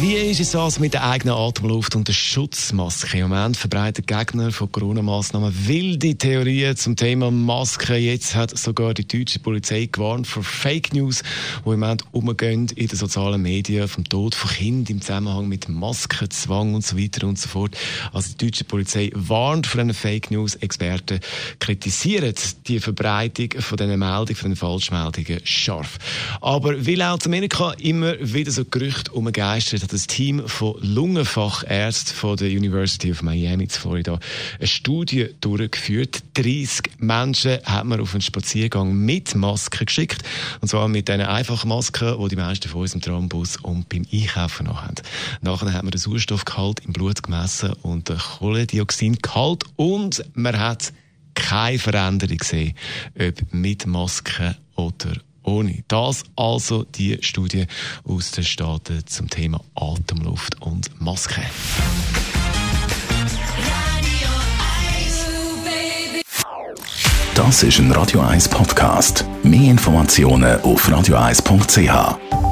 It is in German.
Wie ist es also mit der eigenen Atemluft und der Schutzmaske? Im Moment verbreiten Gegner von Corona-Massnahmen wilde Theorien zum Thema Maske. Jetzt hat sogar die deutsche Polizei gewarnt vor Fake News, die im Moment umgehen in den sozialen Medien vom Tod von Kindern im Zusammenhang mit Maskenzwang und so weiter und so fort. Also die deutsche Polizei warnt vor einer Fake News. Experten kritisieren die Verbreitung von diesen Meldungen, von den Falschmeldungen scharf. Aber wie laut Amerika immer wieder so Gerüchte umgeistert, hat das Team von Lungenfachärzten von der University of Miami in Florida eine Studie durchgeführt. 30 Menschen hat man auf einen Spaziergang mit Masken geschickt. Und zwar mit diesen einfachen Masken, die die meisten von uns im Trambus und beim Einkaufen noch haben. Nachher hat man den Sauerstoffgehalt im Blut gemessen und den Kohlendioxidgehalt und man hat keine Veränderung gesehen, ob mit Maske oder ohne. Das also die Studie aus den Staaten zum Thema Atemluft und Maske. Das ist ein Radio 1 Podcast. Mehr Informationen auf radio1.ch.